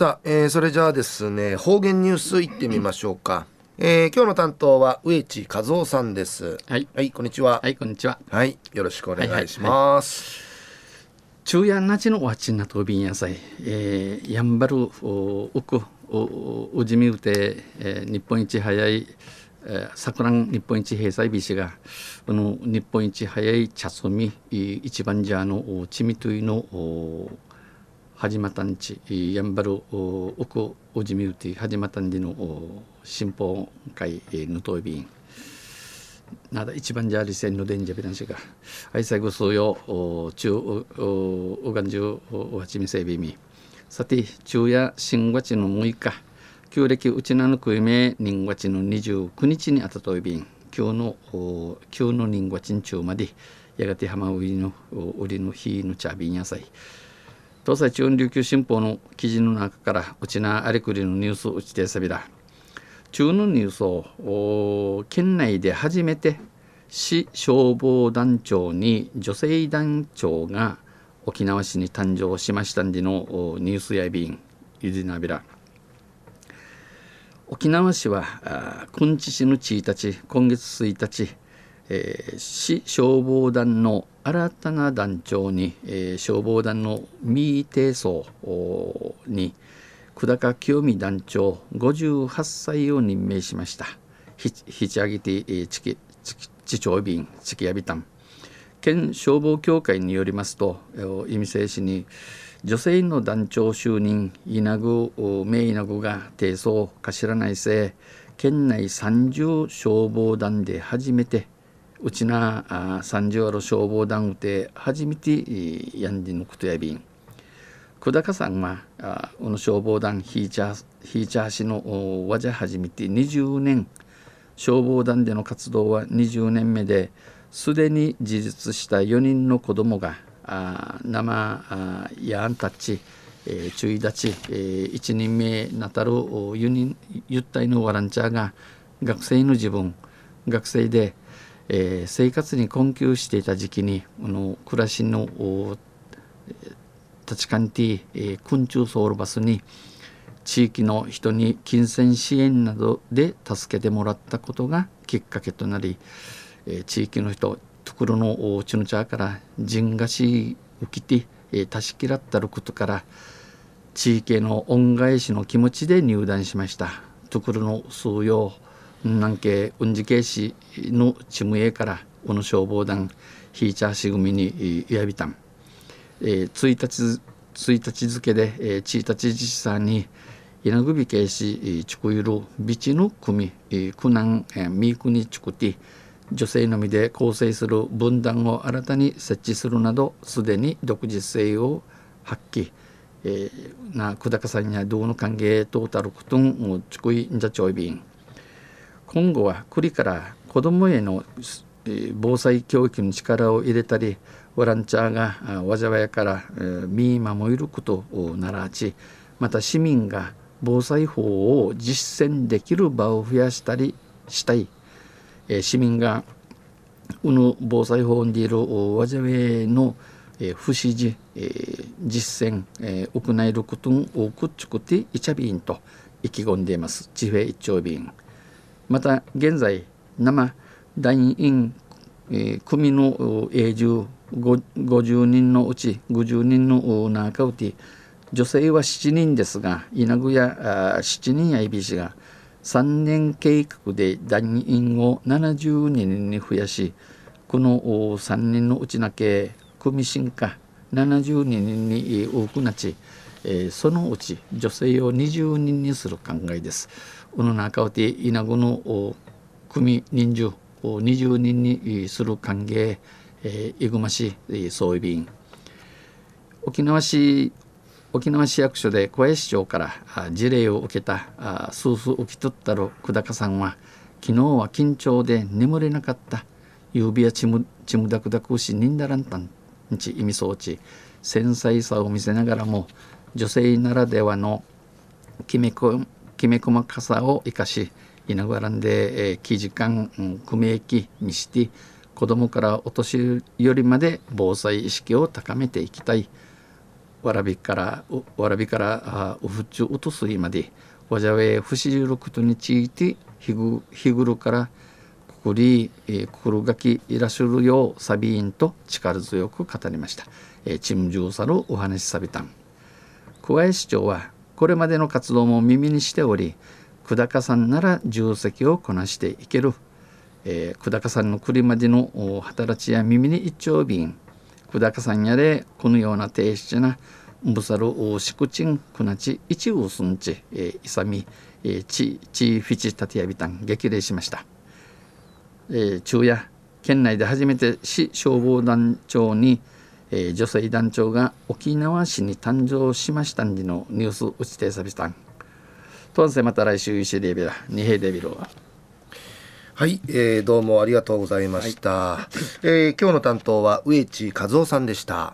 さあ、えー、それじゃあですね方言ニュースいってみましょうか、えー、今日の担当は植地和夫さんです。はい。はいこんにちは。はいこんにちは。はいよろしくお願いします、昼夜なちのわちなとびんやさい、えー、やんばるおうくおうじみうて、えー、日本一早い桜日本一閉鎖美氏がこの日本一早い茶摘み一番じゃのちみといの始まったんちやんばるおくおじみうて始まったんでの新報会のとびんなだ一番じゃありせんのでんじゃびらんしが愛妻ぐそうよ中おがんじゅうおはちみせびみさて昼夜新月の6日旧暦うちなのくいめ人月の29日にあたといびん今日の今日の人月中までやがて浜売りの売りの日の茶瓶野菜東西中央琉球新報の記事の中からうちなありくりのニュースうちてさびら中のニュースを県内で初めて市消防団長に女性団長が沖縄市に誕生しましたんでのニュースやびんゆりなびら。沖縄市はくんち市の1日今月1日、えー、市消防団の新たな団長に、えー、消防団の三井定層に久高清美団長58歳を任命しました。ひち上げて、えー、ちきちき地長便ちきやびたん県消防協会によりますと意味制市に女性の団長就任稲具名稲具が提訴頭内せ県内30消防団で初めてうちな30ある消防団で初めてやんでのことやびん。久高さんはこの消防団ヒーチャーヒーチャー氏のわじゃ始めて20年消防団での活動は20年目ですでに自立した4人の子供があ生あやんたち、えー、注意立ち、えー、一人目なたる4人ゆったいのワランチャーが学生の自分学生でえー、生活に困窮していた時期にあの暮らしの立ち感ティ、えー、昆虫ソウルバスに地域の人に金銭支援などで助けてもらったことがきっかけとなり、えー、地域の人ところのおちの茶から人がし浮きて、えー、たしきらったることから地域への恩返しの気持ちで入団しました。ところの数用南慶雲寺警視のチムエからこの消防団ヒーチャーシ組にやびたん、えー、1日1日付で、えー、1日自治さんに稲首警視チクユルビチの組苦難ミークにチクティ女性のみで構成する分断を新たに設置するなどすでに独自性を発揮、えー、な久高さんやどうの歓迎トータルクトンチクインジャチョイビン今後は国から子どもへの防災教育に力を入れたりボランティアが災いから見守ることをならちまた市民が防災法を実践できる場を増やしたりしたい市民がうぬ防災法にいる災いの不支持実践行えることを多くつくていちゃびんと意気込んでいます地平一丁便。また現在生団員、えー、組の永住50人のうち50人の中うち女性は7人ですが稲具や7人やいびしが3年計画で団員を72人に増やしこの3人のうちだけ組進化72人に多くなち、えー、そのうち女性を20人にする考えです。うぬなかうて稲子の組人数を20人にする歓迎、えー、いぐま市総意便沖縄市沖縄市役所で小江市長から事例を受けた数数受け取ったる久高さんは昨日は緊張で眠れなかった。指やちむちむだくだくしにんだらんたんち意味装置。繊細さを見せながらも女性ならではのきめこきめ細かさを生かし稲ぐらんで、えー、記事間、うん、組駅にして子どもからお年寄りまで防災意識を高めていきたいわらびからわらびからうふちゅうとすいまでわじゃべふしじることについてひぐ日ぐるからくくり、えー、くくるがきいらっしゃるようサビーンと力強く語りました、えー、チムジューサルお話しさびたん小江市長はこれまでの活動も耳にしており久高さんなら重責をこなしていける、えー、久高さんの栗までの働きや耳に一丁瓶。久高さんやれこのような低質なブサルシクチンクナチ一ウスンチ、えー、イサミ、えー、チチフィチタティアビタン激励しました、えー、昼夜県内で初めて市消防団長にえー、女性団長が沖縄市に誕生しましたんでのニュース打ちてさびたん。とんせまた来週石デビラ二平デビロは。はい、えー、どうもありがとうございました。はい、えー、今日の担当は植地和夫さんでした。